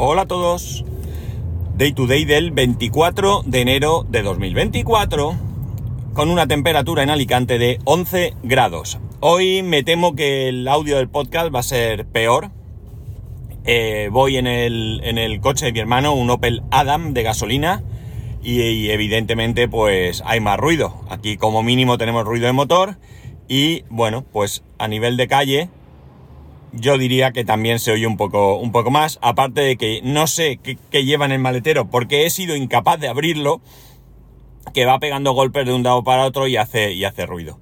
Hola a todos. Day to day del 24 de enero de 2024 con una temperatura en Alicante de 11 grados. Hoy me temo que el audio del podcast va a ser peor. Eh, voy en el, en el coche de mi hermano, un Opel Adam de gasolina y, y evidentemente pues hay más ruido. Aquí como mínimo tenemos ruido de motor y bueno, pues a nivel de calle yo diría que también se oye un poco, un poco más, aparte de que no sé qué, lleva en el maletero porque he sido incapaz de abrirlo, que va pegando golpes de un lado para otro y hace, y hace ruido.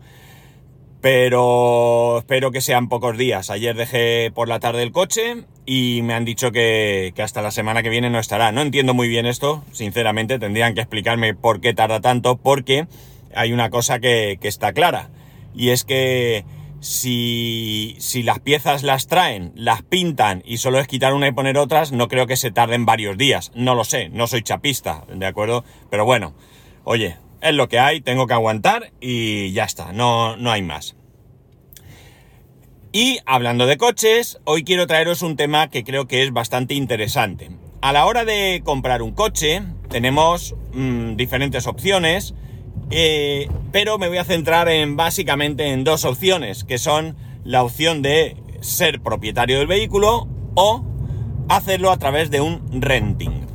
Pero espero que sean pocos días. Ayer dejé por la tarde el coche y me han dicho que, hasta la semana que viene no estará. No entiendo muy bien esto, sinceramente, tendrían que explicarme por qué tarda tanto, porque hay una cosa que, que está clara. Y es que si, si las piezas las traen, las pintan y solo es quitar una y poner otras, no creo que se tarden varios días. No lo sé, no soy chapista, ¿de acuerdo? Pero bueno, oye, es lo que hay, tengo que aguantar y ya está, no, no hay más. Y hablando de coches, hoy quiero traeros un tema que creo que es bastante interesante. A la hora de comprar un coche, tenemos mm, diferentes opciones eh, pero me voy a centrar en básicamente en dos opciones, que son la opción de ser propietario del vehículo o hacerlo a través de un renting.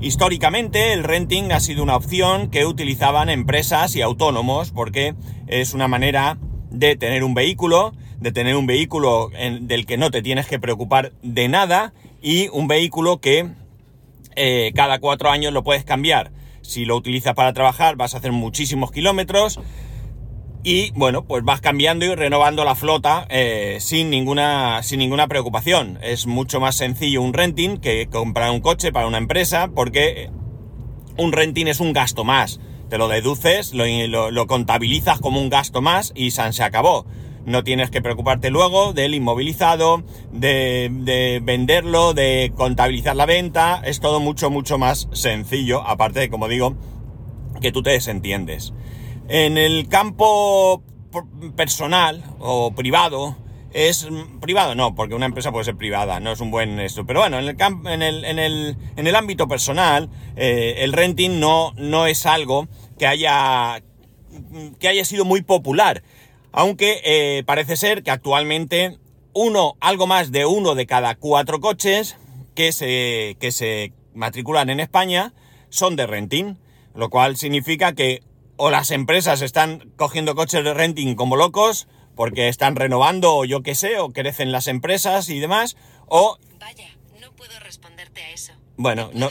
Históricamente el renting ha sido una opción que utilizaban empresas y autónomos porque es una manera de tener un vehículo, de tener un vehículo del que no te tienes que preocupar de nada y un vehículo que eh, cada cuatro años lo puedes cambiar si lo utilizas para trabajar vas a hacer muchísimos kilómetros y bueno, pues vas cambiando y renovando la flota eh, sin, ninguna, sin ninguna preocupación. Es mucho más sencillo un renting que comprar un coche para una empresa porque un renting es un gasto más. Te lo deduces, lo, lo contabilizas como un gasto más y se acabó. No tienes que preocuparte luego del inmovilizado, de, venderlo, de contabilizar la venta. Es todo mucho, mucho más sencillo. Aparte de, como digo, que tú te desentiendes. En el campo personal o privado, es privado, no, porque una empresa puede ser privada, no es un buen esto. Pero bueno, en el, en el, en el, en el ámbito personal, eh, el renting no, no es algo que haya, que haya sido muy popular. Aunque eh, parece ser que actualmente uno, algo más de uno de cada cuatro coches que se, que se matriculan en España son de renting, lo cual significa que o las empresas están cogiendo coches de renting como locos porque están renovando o yo qué sé, o crecen las empresas y demás, o... Vaya, no puedo responderte a eso. Bueno, no...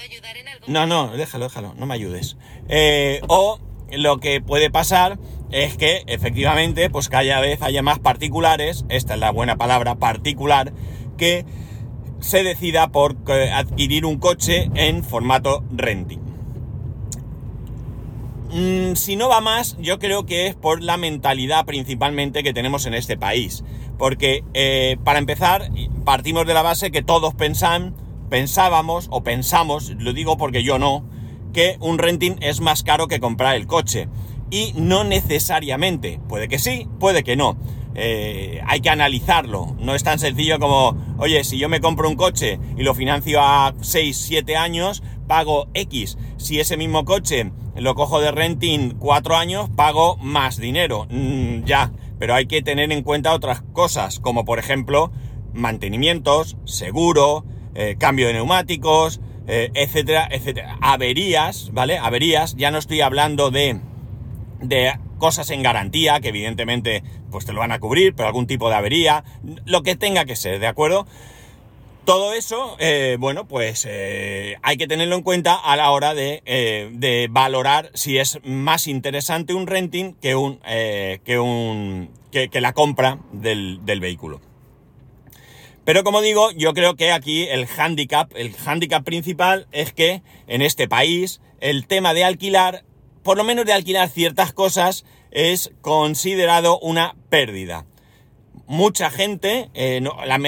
No, no, déjalo, déjalo, no me ayudes. Eh, o lo que puede pasar es que efectivamente pues cada vez haya más particulares, esta es la buena palabra, particular, que se decida por eh, adquirir un coche en formato renting. Mm, si no va más, yo creo que es por la mentalidad principalmente que tenemos en este país. Porque eh, para empezar, partimos de la base que todos pensan, pensábamos o pensamos, lo digo porque yo no, que un renting es más caro que comprar el coche y no necesariamente. Puede que sí, puede que no. Eh, hay que analizarlo. No es tan sencillo como, oye, si yo me compro un coche y lo financio a 6, 7 años, pago X. Si ese mismo coche lo cojo de renting 4 años, pago más dinero. Mm, ya, pero hay que tener en cuenta otras cosas, como por ejemplo mantenimientos, seguro, eh, cambio de neumáticos, eh, etcétera, etcétera. Averías, ¿vale? Averías, ya no estoy hablando de de cosas en garantía, que evidentemente pues te lo van a cubrir, pero algún tipo de avería, lo que tenga que ser, ¿de acuerdo? Todo eso, eh, bueno, pues eh, hay que tenerlo en cuenta a la hora de, eh, valorar si es más interesante un renting que un que un que, la compra del, del, vehículo. Pero como digo, yo creo que aquí el handicap, el handicap principal es que en este país el tema de alquilar por lo menos de alquilar ciertas cosas, es considerado una pérdida. Mucha gente, eh,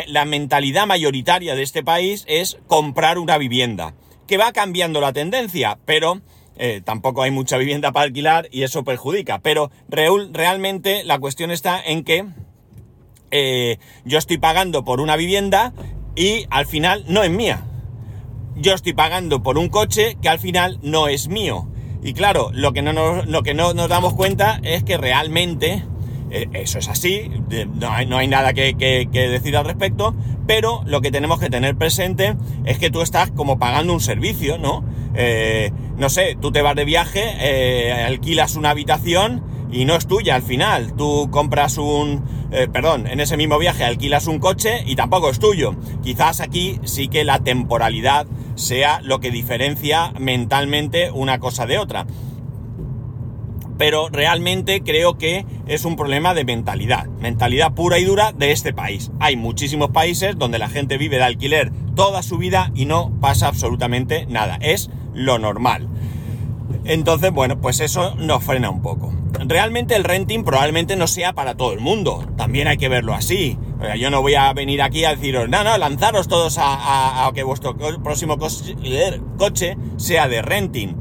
la, mentalidad mayoritaria de este país es comprar una vivienda, que va cambiando la tendencia, pero eh, tampoco hay mucha vivienda para alquilar y eso perjudica. Pero realmente la cuestión está en que eh, yo estoy pagando por una vivienda y al final no es mía. yo estoy pagando por un coche que al final no es mío. Y claro, lo que no nos, lo que no nos damos cuenta es que realmente eh, eso es así, no hay, no hay nada que, decir al respecto, pero lo que tenemos que tener presente es que tú estás como pagando un servicio, ¿no? Eh, no sé, tú te vas de viaje, eh, alquilas una habitación y no es tuya al final. Tú compras un, perdón, en ese mismo viaje alquilas un coche y tampoco es tuyo. Quizás aquí sí que la temporalidad sea lo que diferencia mentalmente una cosa de otra. Pero realmente creo que es un problema de mentalidad, mentalidad pura y dura de este país. Hay muchísimos países donde la gente vive de alquiler toda su vida y no pasa absolutamente nada. Es lo normal. Entonces, bueno, pues eso nos frena un poco. Realmente el renting probablemente no sea para todo el mundo. También hay que verlo así. Yo no voy a venir aquí a deciros, no, no, lanzaros todos a, que vuestro próximo coche sea de renting.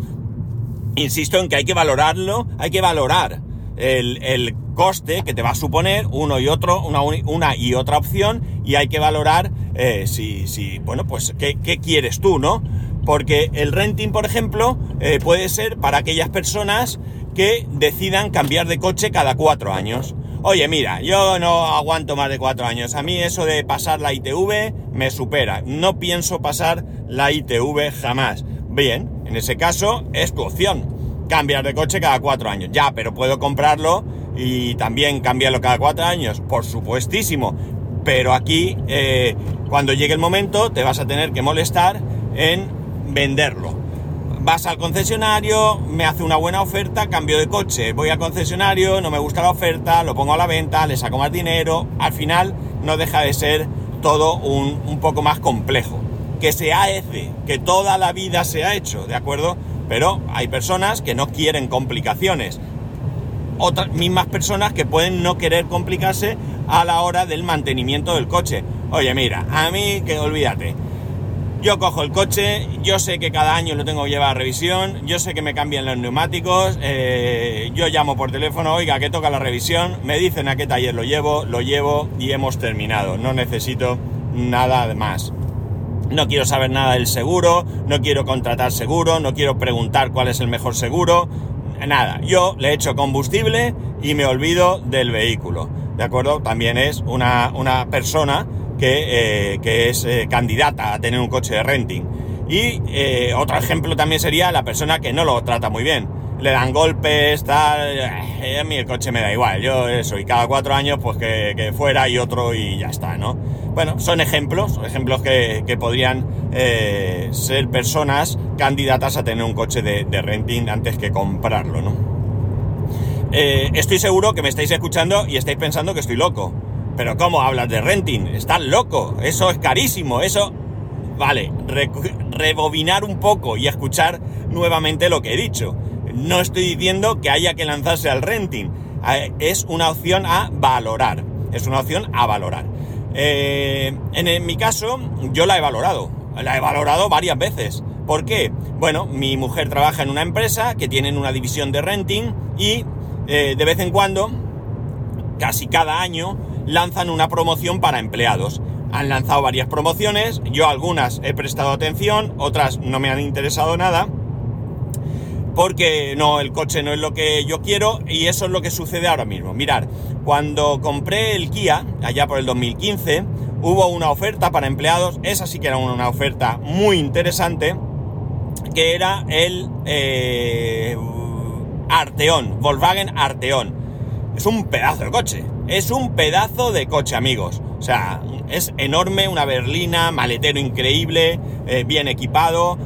Insisto en que hay que valorarlo, hay que valorar el, coste que te va a suponer uno y otro, una, una y otra opción, y hay que valorar eh, si, si, bueno, pues, ¿qué, quieres tú, no? Porque el renting, por ejemplo, eh, puede ser para aquellas personas que decidan cambiar de coche cada cuatro años. Oye, mira, yo no aguanto más de cuatro años. A mí eso de pasar la ITV me supera. No pienso pasar la ITV jamás. Bien, en ese caso es tu opción. Cambiar de coche cada cuatro años. Ya, pero puedo comprarlo y también cambiarlo cada cuatro años. Por supuestísimo. Pero aquí, eh, cuando llegue el momento, te vas a tener que molestar en venderlo vas al concesionario, me hace una buena oferta, cambio de coche, voy al concesionario, no me gusta la oferta, lo pongo a la venta, le saco más dinero, al final no deja de ser todo un, poco más complejo. Que se hace, que toda la vida se ha hecho, ¿de acuerdo? Pero hay personas que no quieren complicaciones. Otras mismas personas que pueden no querer complicarse a la hora del mantenimiento del coche. Oye, mira, a mí que olvídate yo cojo el coche, yo sé que cada año lo tengo que llevar a revisión, yo sé que me cambian los neumáticos, eh, yo llamo por teléfono, oiga, que toca la revisión, me dicen a qué taller lo llevo, lo llevo y hemos terminado. No necesito nada más. No quiero saber nada del seguro, no quiero contratar seguro, no quiero preguntar cuál es el mejor seguro, nada. Yo le echo combustible y me olvido del vehículo. ¿De acuerdo? También es una, una persona que, eh, es eh, candidata a tener un coche de renting. Y eh, otro ejemplo también sería la persona que no lo trata muy bien. Le dan golpes, tal. a mí el coche me da igual, yo eso, y cada cuatro años, pues que, fuera y otro y ya está, ¿no? Bueno, son ejemplos, ejemplos que, podrían ser personas candidatas a tener un coche de, de renting antes que comprarlo, ¿no? estoy seguro que me estáis escuchando y estáis pensando que estoy loco. Pero ¿cómo hablas de renting? Estás loco, eso es carísimo, eso... Vale, rebobinar un poco y escuchar nuevamente lo que he dicho. No estoy diciendo que haya que lanzarse al renting. Eh, es una opción a valorar. Es una opción a valorar. Eh, en, mi caso, yo la he valorado. La he valorado varias veces. ¿Por qué? Bueno, mi mujer trabaja en una empresa que tienen una división de renting y eh, de vez en cuando, casi cada año, lanzan una promoción para empleados. Han lanzado varias promociones, yo algunas he prestado atención, otras no me han interesado nada, porque no, el coche no es lo que yo quiero y eso es lo que sucede ahora mismo. Mirar, cuando compré el Kia, allá por el 2015, hubo una oferta para empleados, esa sí que era una oferta muy interesante, que era el eh, Arteón, Volkswagen Arteón. Es un pedazo de coche. Es un pedazo de coche, amigos. O sea, es enorme, una berlina, maletero increíble, eh, bien equipado.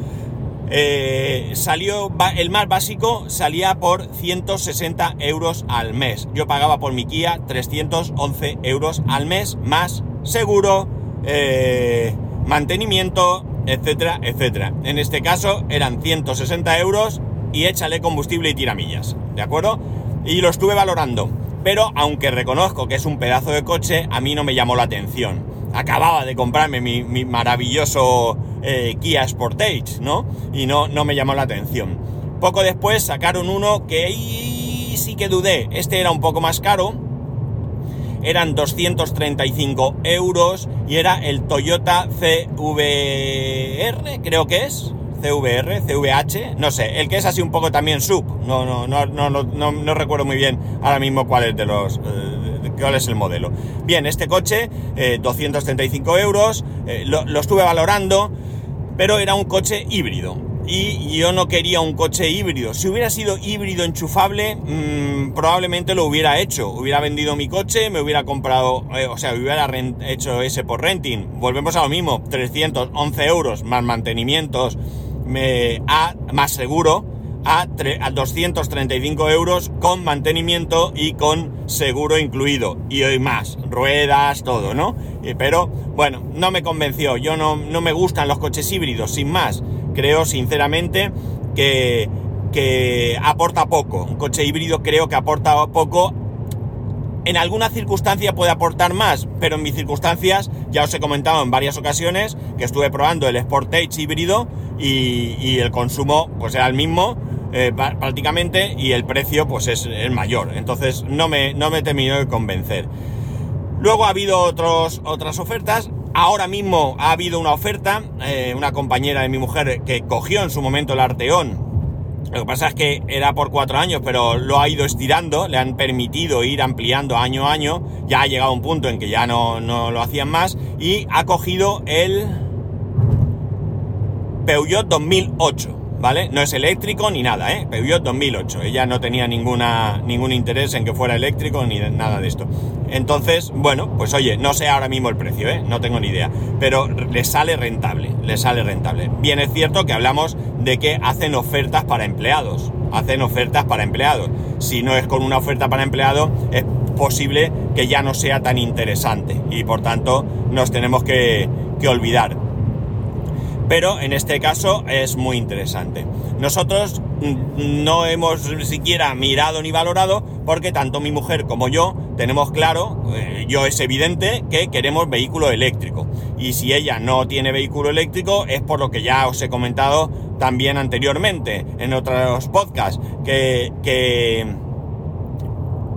Eh, salió, el más básico salía por 160 euros al mes. Yo pagaba por mi Kia 311 euros al mes, más seguro, eh, mantenimiento, etcétera, etcétera. En este caso eran 160 euros y échale combustible y tiramillas, ¿de acuerdo? Y lo estuve valorando pero aunque reconozco que es un pedazo de coche, a mí no me llamó la atención. Acababa de comprarme mi, maravilloso eh, Kia Sportage, ¿no? Y no, no me llamó la atención. Poco después sacaron uno que ahí sí que dudé. Este era un poco más caro. eran 235 euros y era el Toyota CVR, creo que es. CVR, CVH, no sé, el que es así un poco también sub, no, no, no, no, no, no recuerdo muy bien ahora mismo cuál es de los, eh, es el modelo. Bien, este coche, eh, 235 euros, eh, lo, lo estuve valorando, pero era un coche híbrido y yo no quería un coche híbrido. Si hubiera sido híbrido enchufable, mmm, probablemente lo hubiera hecho. Hubiera vendido mi coche, me hubiera comprado, eh, o sea, hubiera hecho ese por renting. Volvemos a lo mismo, 311 euros más mantenimientos, me, a, más seguro, a, a 235 euros con mantenimiento y con seguro incluido. Y hoy más, ruedas, todo, ¿no? pero bueno, no me convenció. Yo no, no me gustan los coches híbridos, sin más creo sinceramente que, que aporta poco. Un coche híbrido creo que aporta poco. En alguna circunstancia puede aportar más, pero en mis circunstancias ya os he comentado en varias ocasiones que estuve probando el Sportage híbrido y, el consumo pues era el mismo eh, prácticamente y el precio pues es el mayor. Entonces no me, no me de convencer. Luego ha habido otros, otras ofertas. Ahora mismo ha habido una oferta, eh, una compañera de mi mujer que cogió en su momento el Arteón. Lo que pasa es que era por cuatro años, pero lo ha ido estirando, le han permitido ir ampliando año a año. Ya ha llegado un punto en que ya no, no lo hacían más y ha cogido el Peugeot 2008. ¿Vale? No es eléctrico ni nada, ¿eh? Peugeot 2008. Ella no tenía ningún interés en que fuera eléctrico ni nada de esto. Entonces, bueno, pues oye, no sé ahora mismo el precio, ¿eh? No tengo ni idea. Pero le sale rentable, le sale rentable. Bien es cierto que hablamos de que hacen ofertas para empleados. Hacen ofertas para empleados. Si no es con una oferta para empleado, es posible que ya no sea tan interesante. Y por tanto, nos tenemos que olvidar pero en este caso es muy interesante. Nosotros no hemos siquiera mirado ni valorado porque tanto mi mujer como yo tenemos claro, eh, yo es evidente que queremos vehículo eléctrico. Y si ella no tiene vehículo eléctrico es por lo que ya os he comentado también anteriormente en otros podcasts, que, que,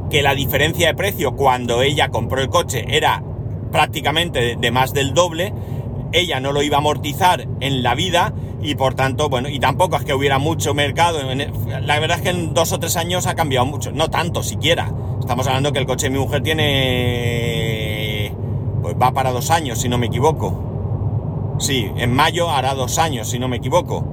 que la diferencia de precio cuando ella compró el coche era prácticamente de más del doble ella no lo iba a amortizar en la vida y por tanto, bueno, y tampoco es que hubiera mucho mercado. La verdad es que en dos o tres años ha cambiado mucho, no tanto siquiera. Estamos hablando que el coche de mi mujer tiene... pues va para dos años, si no me equivoco. Sí, en mayo hará dos años, si no me equivoco.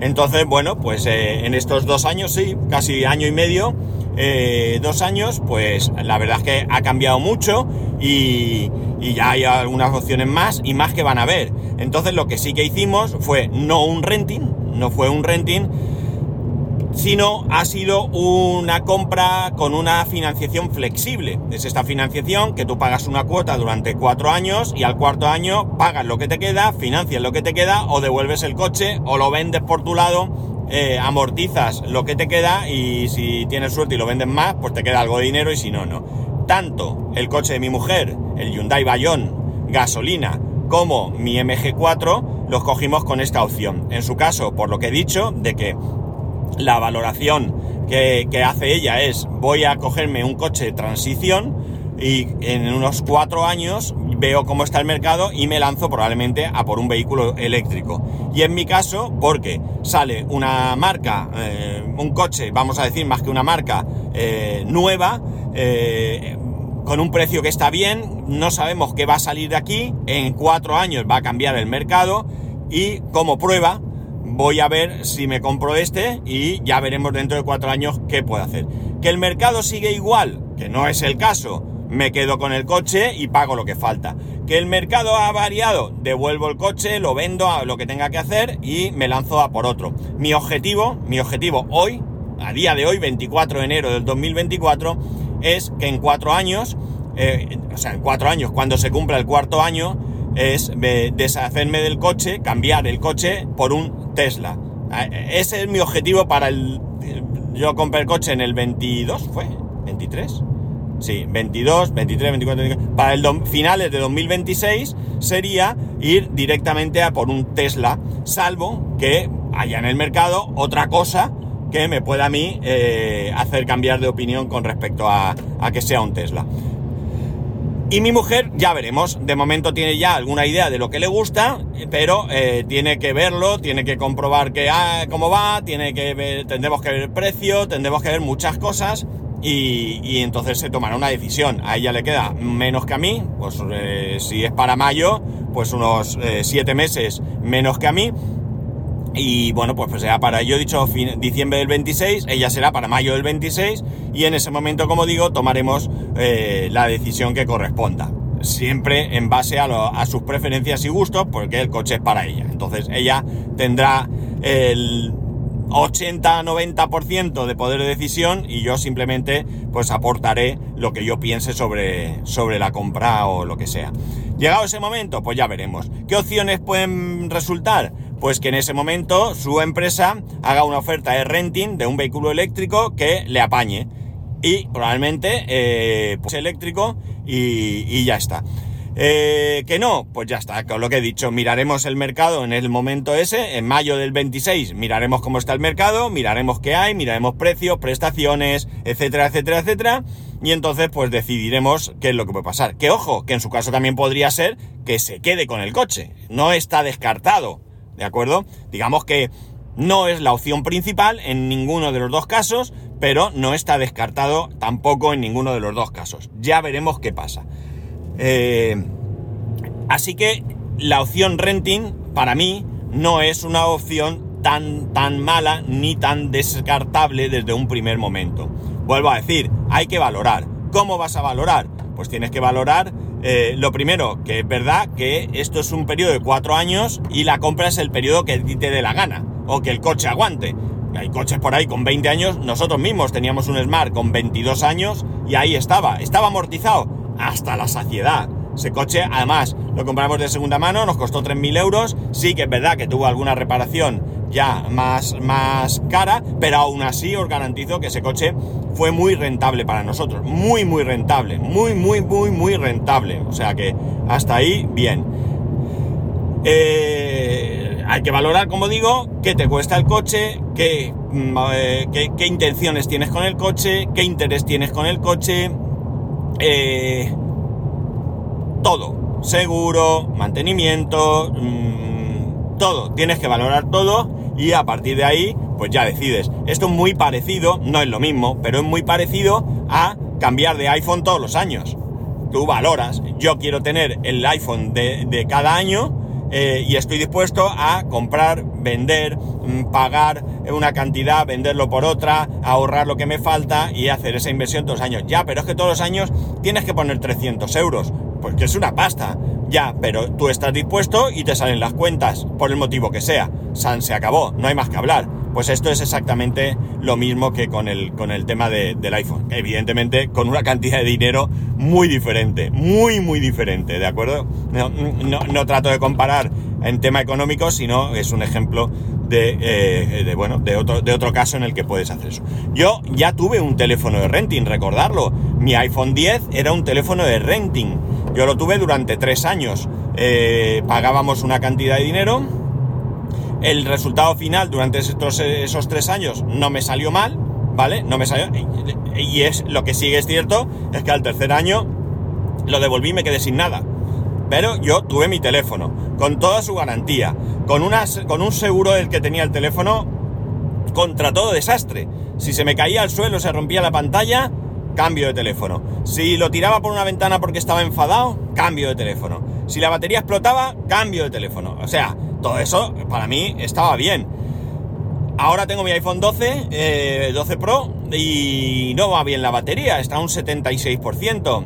Entonces, bueno, pues eh, en estos dos años, sí, casi año y medio, eh, dos años, pues la verdad es que ha cambiado mucho y, y ya hay algunas opciones más y más que van a ver. Entonces lo que sí que hicimos fue no un renting, no fue un renting, sino ha sido una compra con una financiación flexible. Es esta financiación que tú pagas una cuota durante cuatro años y al cuarto año pagas lo que te queda, financias lo que te queda o devuelves el coche o lo vendes por tu lado, eh, amortizas lo que te queda y si tienes suerte y lo vendes más, pues te queda algo de dinero y si no, no tanto el coche de mi mujer, el Hyundai Bayon, gasolina, como mi MG4, los cogimos con esta opción. En su caso, por lo que he dicho, de que la valoración que, hace ella es voy a cogerme un coche de transición y en unos cuatro años veo cómo está el mercado y me lanzo probablemente a por un vehículo eléctrico. Y en mi caso, porque sale una marca, eh, un coche, vamos a decir más que una marca eh, nueva, eh, con un precio que está bien, no sabemos qué va a salir de aquí, en cuatro años va a cambiar el mercado y como prueba voy a ver si me compro este y ya veremos dentro de cuatro años qué puedo hacer. Que el mercado sigue igual, que no es el caso, me quedo con el coche y pago lo que falta. Que el mercado ha variado, devuelvo el coche, lo vendo a lo que tenga que hacer y me lanzo a por otro. Mi objetivo, mi objetivo hoy, a día de hoy, 24 de enero del 2024, es que en cuatro años, eh, o sea, en cuatro años, cuando se cumpla el cuarto año, es deshacerme del coche, cambiar el coche por un Tesla. Ese es mi objetivo para el... Yo compré el coche en el 22, ¿fue? ¿23? Sí, 22, 23, 24, 25. Para el finales de 2026 sería ir directamente a por un Tesla, salvo que haya en el mercado otra cosa que me pueda a mí eh, hacer cambiar de opinión con respecto a, a, que sea un Tesla. Y mi mujer, ya veremos, de momento tiene ya alguna idea de lo que le gusta, pero eh, tiene que verlo, tiene que comprobar que, ah, cómo va, tiene que ver, tendremos que ver el precio, tendremos que ver muchas cosas y, entonces se tomará una decisión. A ella le queda menos que a mí, pues eh, si es para mayo, pues unos eh, siete meses menos que a mí. Y bueno, pues, pues será para, yo he dicho diciembre del 26, ella será para mayo del 26 y en ese momento, como digo, tomaremos eh, la decisión que corresponda. Siempre en base a, a sus preferencias y gustos, porque el coche es para ella. Entonces ella tendrá el 80-90% de poder de decisión y yo simplemente pues aportaré lo que yo piense sobre, sobre la compra o lo que sea. Llegado ese momento, pues ya veremos. ¿Qué opciones pueden resultar? Pues que en ese momento su empresa haga una oferta de renting de un vehículo eléctrico que le apañe. Y probablemente eh, pues eléctrico y, y ya está. Eh, que no, pues ya está, con lo que he dicho, miraremos el mercado en el momento ese, en mayo del 26 miraremos cómo está el mercado, miraremos qué hay, miraremos precios, prestaciones, etcétera, etcétera, etcétera, y entonces pues decidiremos qué es lo que puede pasar. Que ojo, que en su caso también podría ser que se quede con el coche, no está descartado, ¿de acuerdo? Digamos que no es la opción principal en ninguno de los dos casos, pero no está descartado tampoco en ninguno de los dos casos. Ya veremos qué pasa. Eh, así que la opción renting para mí no es una opción tan, tan mala ni tan descartable desde un primer momento. Vuelvo a decir, hay que valorar. ¿Cómo vas a valorar? Pues tienes que valorar eh, lo primero, que es verdad que esto es un periodo de cuatro años y la compra es el periodo que te dé la gana o que el coche aguante. Hay coches por ahí con 20 años, nosotros mismos teníamos un Smart con 22 años y ahí estaba, estaba amortizado, hasta la saciedad. Ese coche, además, lo compramos de segunda mano, nos costó 3.000 euros. Sí que es verdad que tuvo alguna reparación ya más, más cara, pero aún así os garantizo que ese coche fue muy rentable para nosotros. Muy, muy rentable. Muy, muy, muy, muy rentable. O sea que hasta ahí, bien. Eh, hay que valorar, como digo, qué te cuesta el coche, mm, eh, qué, qué intenciones tienes con el coche, qué interés tienes con el coche eh, todo, seguro, mantenimiento, mm, todo, tienes que valorar todo y a partir de ahí, pues ya decides. Esto es muy parecido, no es lo mismo, pero es muy parecido a cambiar de iPhone todos los años. Tú valoras, yo quiero tener el iPhone de cada año, eh, y estoy dispuesto a comprar, vender, mm, pagar una cantidad, venderlo por otra, ahorrar lo que me falta y hacer esa inversión todos los años. Ya, pero es que todos los años tienes que poner 300 euros, pues que es una pasta. Ya, pero tú estás dispuesto y te salen las cuentas, por el motivo que sea. San se acabó, no hay más que hablar. Pues esto es exactamente lo mismo que con el, con el tema del iPhone. Evidentemente, con una cantidad de dinero muy diferente, muy, muy diferente, ¿de acuerdo? No, trato de comparar en tema económico, sino es un ejemplo de, eh, bueno, de otro, de otro caso en el que puedes hacer eso. Yo ya tuve un teléfono de renting, recordarlo. Mi iPhone 10 era un teléfono de renting. Yo lo tuve durante tres años. Eh, pagábamos una cantidad de dinero el resultado final durante esos, esos tres años no me salió mal, ¿vale? No me salió. Y es lo que sigue es cierto, es que al tercer año lo devolví y me quedé sin nada. Pero yo tuve mi teléfono, con toda su garantía, con, con un seguro del que tenía el teléfono contra todo desastre. Si se me caía al suelo, se rompía la pantalla, cambio de teléfono. Si lo tiraba por una ventana porque estaba enfadado, cambio de teléfono. Si la batería explotaba, cambio de teléfono. O sea, todo eso para mí estaba bien. Ahora tengo mi iPhone 12, 12 eh, Pro y no va bien la batería, está a un 76%.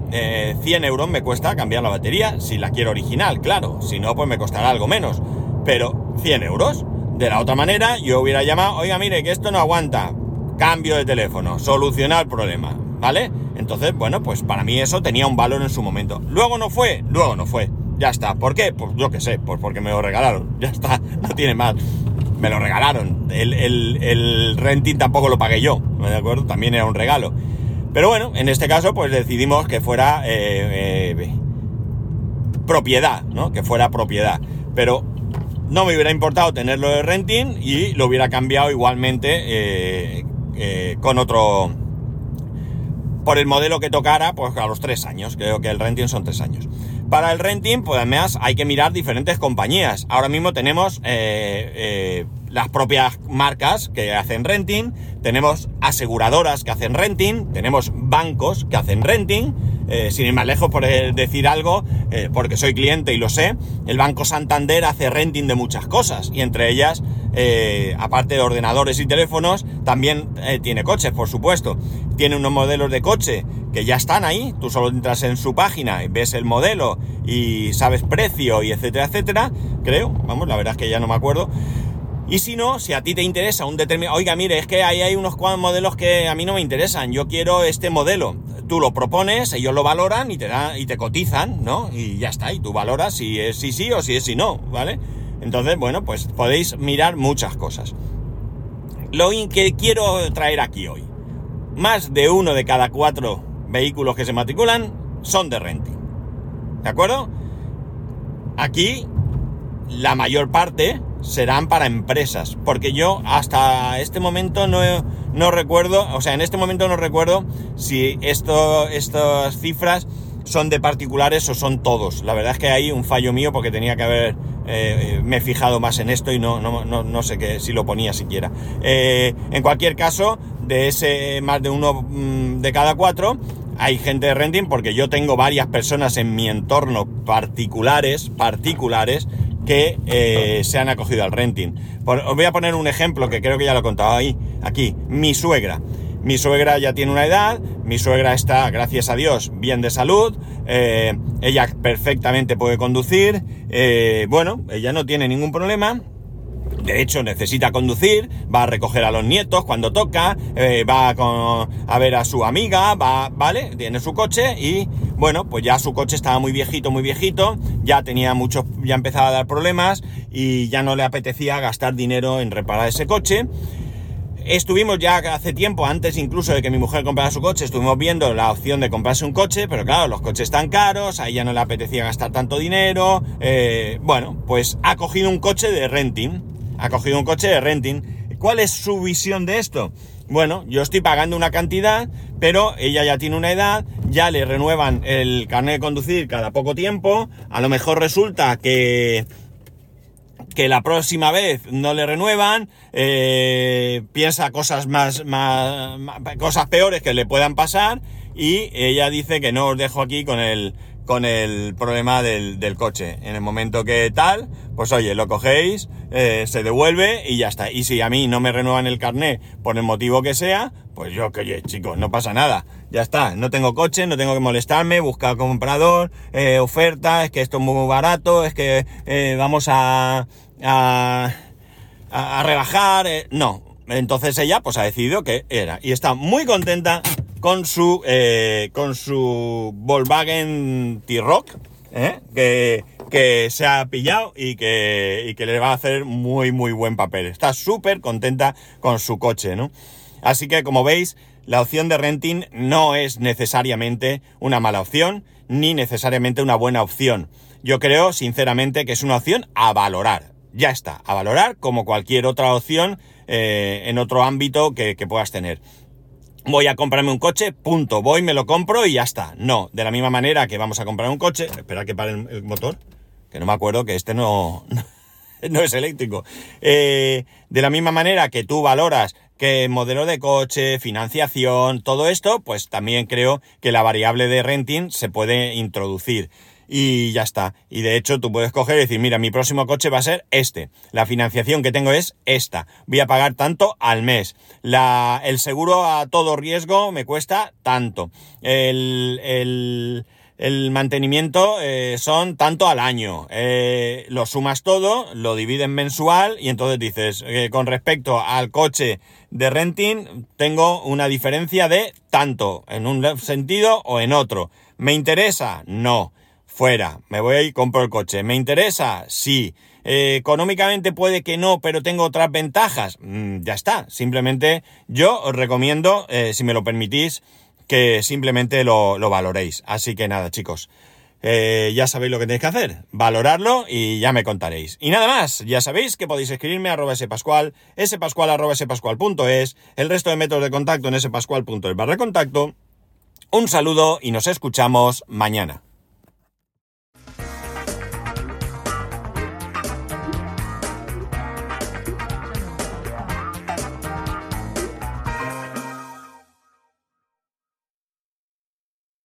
100 eh, euros me cuesta cambiar la batería, si la quiero original, claro. Si no, pues me costará algo menos. Pero 100 euros. De la otra manera, yo hubiera llamado, oiga, mire, que esto no aguanta. Cambio de teléfono, solucionar el problema, ¿vale? Entonces, bueno, pues para mí eso tenía un valor en su momento. Luego no fue, luego no fue. Ya está. ¿Por qué? Pues yo qué sé, pues porque me lo regalaron. Ya está, no tiene más. Me lo regalaron. El, renting tampoco lo pagué yo, ¿de acuerdo? También era un regalo. Pero bueno, en este caso pues decidimos que fuera eh, eh, propiedad, ¿no? Que fuera propiedad. Pero no me hubiera importado tenerlo de renting y lo hubiera cambiado igualmente eh, con otro por el modelo que tocara, pues a los tres años. Creo que el renting son tres años. Para el renting, pues además hay que mirar diferentes compañías. Ahora mismo tenemos eh, eh, las propias marcas que hacen renting, tenemos aseguradoras que hacen renting, tenemos bancos que hacen renting. Eh, sin ir más lejos por decir algo, porque soy cliente y lo sé, el Banco Santander hace renting de muchas cosas y entre ellas, aparte de ordenadores y teléfonos, también tiene coches, por supuesto. Tiene unos modelos de coche que ya están ahí, tú solo entras en su página y ves el modelo y sabes precio y etcétera, etcétera, creo, vamos, la verdad es que ya no me acuerdo. Y si no, si a ti te interesa un determinado, oiga, mire, es que ahí hay unos cuantos modelos que a mí no me interesan, yo quiero este modelo. Tú lo propones, ellos lo valoran y te dan, y te cotizan, ¿no? Y ya está, y tú valoras si es sí sí o si es sí no, ¿vale? Entonces, bueno, pues podéis mirar muchas cosas. Lo que quiero traer aquí hoy. Más de uno de cada cuatro vehículos que se matriculan son de renting. ¿De acuerdo? Aquí la mayor parte serán para empresas, porque yo hasta este momento no, no recuerdo, o sea, en este momento no recuerdo si esto, estas cifras son de particulares o son todos. La verdad es que hay un fallo mío porque tenía que haber eh, me he fijado más en esto y no, no, no, sé qué, si lo ponía siquiera. Eh, en cualquier caso, de ese más de uno mm, de cada cuatro, hay gente de renting porque yo tengo varias personas en mi entorno particulares, particulares, que eh, se han acogido al renting. os voy a poner un ejemplo que creo que ya lo he contado ahí, aquí, mi suegra. Mi suegra ya tiene una edad, mi suegra está, gracias a Dios, bien de salud, eh, ella perfectamente puede conducir, eh, bueno, ella no tiene ningún problema, de hecho, necesita conducir, va a recoger a los nietos cuando toca, eh, va a, ver a su amiga, va, ¿vale? Tiene su coche y, bueno, pues ya su coche estaba muy viejito, muy viejito, ya tenía muchos, ya empezaba a dar problemas y ya no le apetecía gastar dinero en reparar ese coche. Estuvimos ya hace tiempo, antes incluso de que mi mujer comprara su coche, estuvimos viendo la opción de comprarse un coche, pero claro, los coches están caros, a ella no le apetecía gastar tanto dinero. Eh, bueno, pues ha cogido un coche de renting ha cogido un coche de renting. ¿Cuál es su visión de esto? Bueno, yo estoy pagando una cantidad, pero ella ya tiene una edad, ya le renuevan el carnet de conducir cada poco tiempo, a lo mejor resulta que que la próxima vez no le renuevan, eh, piensa cosas más, más, cosas peores que le puedan pasar y ella dice que no os dejo aquí con el, con el problema del, coche. En el momento que tal, pues oye, lo cogéis, eh, se devuelve y ya está. Y si a mí no me renuevan el carnet por el motivo que sea, pues yo que oye, chicos, no pasa nada. Ya está, no tengo coche, no tengo que molestarme, buscar comprador, eh, oferta, es que esto es muy barato, es que eh, vamos a, a, a rebajar. No. Entonces ella pues ha decidido que era. Y está muy contenta con su, eh, con su Volkswagen T-Rock, ¿eh? que, que, se ha pillado y que, y que le va a hacer muy, muy buen papel. Está súper contenta con su coche, ¿no? Así que, como veis, la opción de renting no es necesariamente una mala opción, ni necesariamente una buena opción. Yo creo, sinceramente, que es una opción a valorar. Ya está, a valorar como cualquier otra opción eh, en otro ámbito que, que puedas tener voy a comprarme un coche, punto, voy, me lo compro y ya está. No, de la misma manera que vamos a comprar un coche, espera que pare el, motor, que no me acuerdo que este no, no es eléctrico. Eh, de la misma manera que tú valoras qué modelo de coche, financiación, todo esto, pues también creo que la variable de renting se puede introducir y ya está. Y de hecho tú puedes coger y decir, mira, mi próximo coche va a ser este. La financiación que tengo es esta. Voy a pagar tanto al mes. La, el seguro a todo riesgo me cuesta tanto. El, el, mantenimiento eh, son tanto al año. Eh, lo sumas todo, lo dividen mensual y entonces dices, eh, con respecto al coche de renting, tengo una diferencia de tanto, en un sentido o en otro. ¿Me interesa? No fuera, me voy y compro el coche. ¿Me interesa? Sí. Eh, económicamente puede que no, pero tengo otras ventajas. Mm, ya está. Simplemente yo os recomiendo, eh, si me lo permitís, que simplemente lo, valoréis. Así que nada, chicos. Eh, ya sabéis lo que tenéis que hacer, valorarlo y ya me contaréis. Y nada más, ya sabéis que podéis escribirme a arroba spascual, spascual spascual.es, el resto de métodos de contacto en spascual.es barra contacto Un saludo y nos escuchamos mañana.